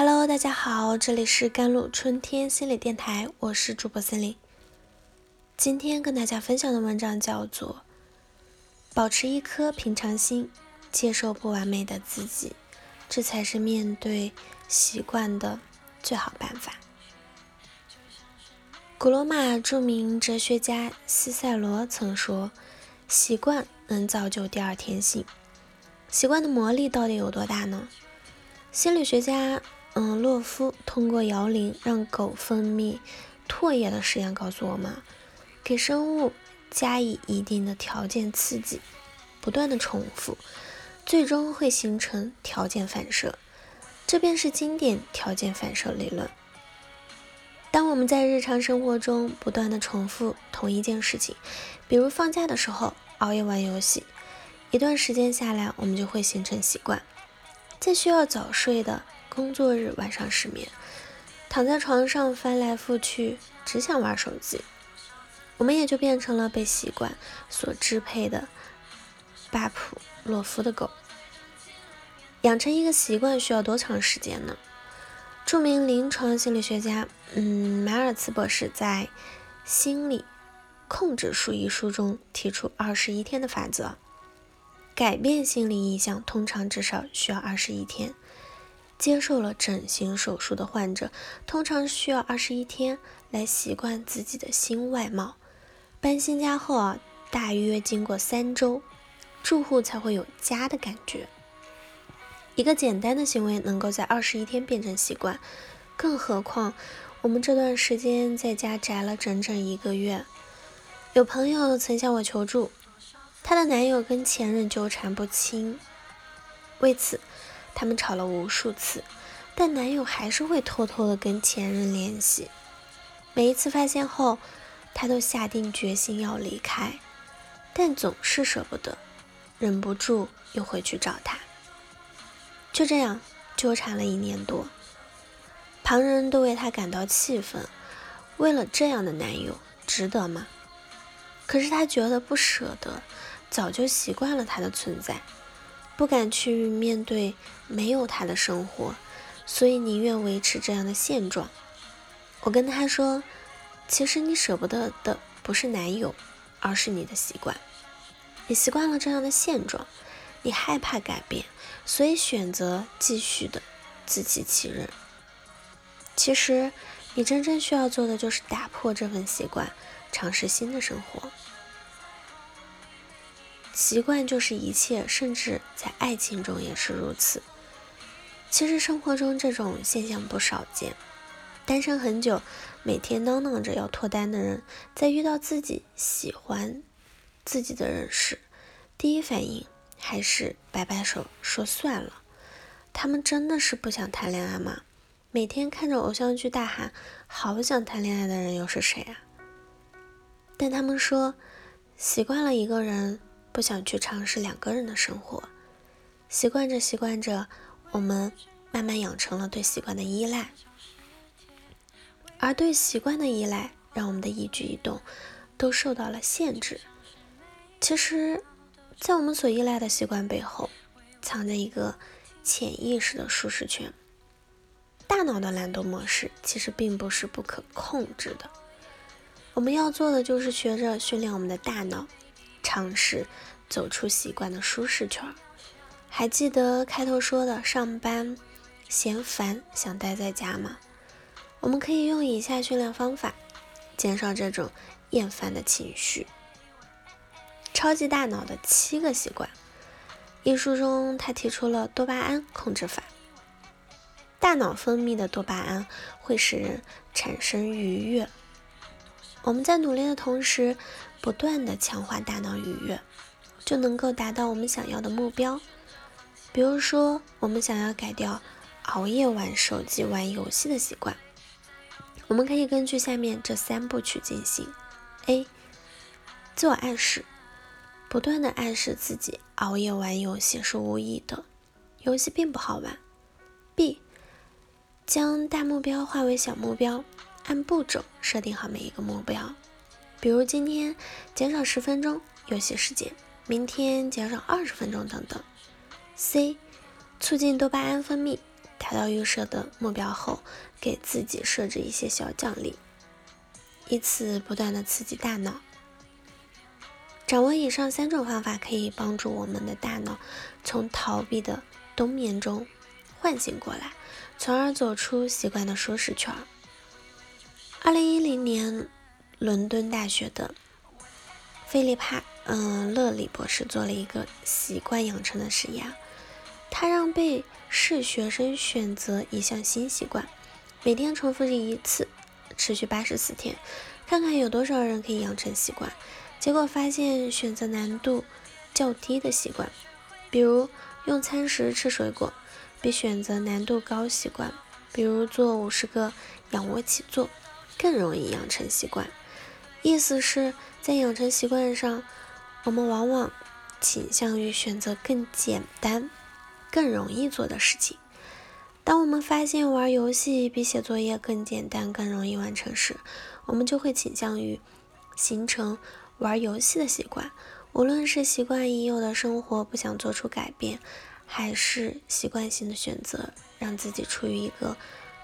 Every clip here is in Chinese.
Hello，大家好，这里是甘露春天心理电台，我是主播森林。今天跟大家分享的文章叫做《保持一颗平常心，接受不完美的自己》，这才是面对习惯的最好办法。古罗马著名哲学家西塞罗曾说：“习惯能造就第二天性。”习惯的魔力到底有多大呢？心理学家。嗯，洛夫通过摇铃让狗分泌唾液的实验告诉我们，给生物加以一定的条件刺激，不断的重复，最终会形成条件反射，这便是经典条件反射理论。当我们在日常生活中不断的重复同一件事情，比如放假的时候熬夜玩游戏，一段时间下来，我们就会形成习惯，在需要早睡的。工作日晚上失眠，躺在床上翻来覆去，只想玩手机，我们也就变成了被习惯所支配的巴甫洛夫的狗。养成一个习惯需要多长时间呢？著名临床心理学家，嗯，马尔茨博士在《心理控制术》一书中提出二十一天的法则，改变心理意向通常至少需要二十一天。接受了整形手术的患者，通常需要二十一天来习惯自己的新外貌。搬新家后啊，大约经过三周，住户才会有家的感觉。一个简单的行为能够在二十一天变成习惯，更何况我们这段时间在家宅了整整一个月。有朋友曾向我求助，她的男友跟前任纠缠不清，为此。他们吵了无数次，但男友还是会偷偷的跟前任联系。每一次发现后，她都下定决心要离开，但总是舍不得，忍不住又回去找他。就这样纠缠了一年多，旁人都为她感到气愤。为了这样的男友，值得吗？可是她觉得不舍得，早就习惯了他的存在。不敢去面对没有他的生活，所以宁愿维持这样的现状。我跟他说：“其实你舍不得的不是男友，而是你的习惯。你习惯了这样的现状，你害怕改变，所以选择继续的自欺欺人。其实你真正需要做的就是打破这份习惯，尝试新的生活。”习惯就是一切，甚至在爱情中也是如此。其实生活中这种现象不少见。单身很久，每天嚷嚷着要脱单的人，在遇到自己喜欢自己的人时，第一反应还是摆摆手说算了。他们真的是不想谈恋爱吗？每天看着偶像剧大喊好想谈恋爱的人又是谁啊？但他们说，习惯了一个人。不想去尝试两个人的生活，习惯着习惯着，我们慢慢养成了对习惯的依赖，而对习惯的依赖让我们的一举一动都受到了限制。其实，在我们所依赖的习惯背后，藏着一个潜意识的舒适圈。大脑的懒惰模式其实并不是不可控制的，我们要做的就是学着训练我们的大脑。尝试走出习惯的舒适圈。还记得开头说的上班嫌烦，想待在家吗？我们可以用以下训练方法，减少这种厌烦的情绪。超级大脑的七个习惯，一书中他提出了多巴胺控制法。大脑分泌的多巴胺会使人产生愉悦。我们在努力的同时，不断的强化大脑愉悦，就能够达到我们想要的目标。比如说，我们想要改掉熬夜玩手机、玩游戏的习惯，我们可以根据下面这三步去进行：A. 自我暗示，不断的暗示自己熬夜玩游戏是无益的，游戏并不好玩；B. 将大目标化为小目标。按步骤设定好每一个目标，比如今天减少十分钟游戏时间，明天减少二十分钟等等。C. 促进多巴胺分泌，达到预设的目标后，给自己设置一些小奖励，以此不断的刺激大脑。掌握以上三种方法，可以帮助我们的大脑从逃避的冬眠中唤醒过来，从而走出习惯的舒适圈。二零一零年，伦敦大学的菲利帕嗯勒里博士做了一个习惯养成的实验，他让被试学生选择一项新习惯，每天重复一次，持续八十四天，看看有多少人可以养成习惯。结果发现，选择难度较低的习惯，比如用餐时吃水果，比选择难度高习惯，比如做五十个仰卧起坐，更容易养成习惯。意思是在养成习惯上，我们往往倾向于选择更简单、更容易做的事情。当我们发现玩游戏比写作业更简单、更容易完成时，我们就会倾向于形成。玩游戏的习惯，无论是习惯已有的生活不想做出改变，还是习惯性的选择让自己处于一个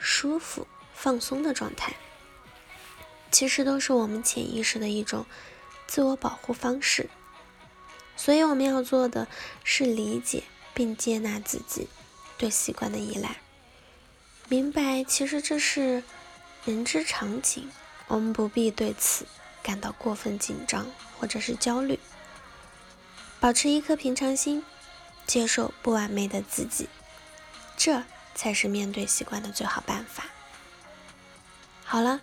舒服放松的状态，其实都是我们潜意识的一种自我保护方式。所以我们要做的是理解并接纳自己对习惯的依赖，明白其实这是人之常情，我们不必对此。感到过分紧张或者是焦虑，保持一颗平常心，接受不完美的自己，这才是面对习惯的最好办法。好了，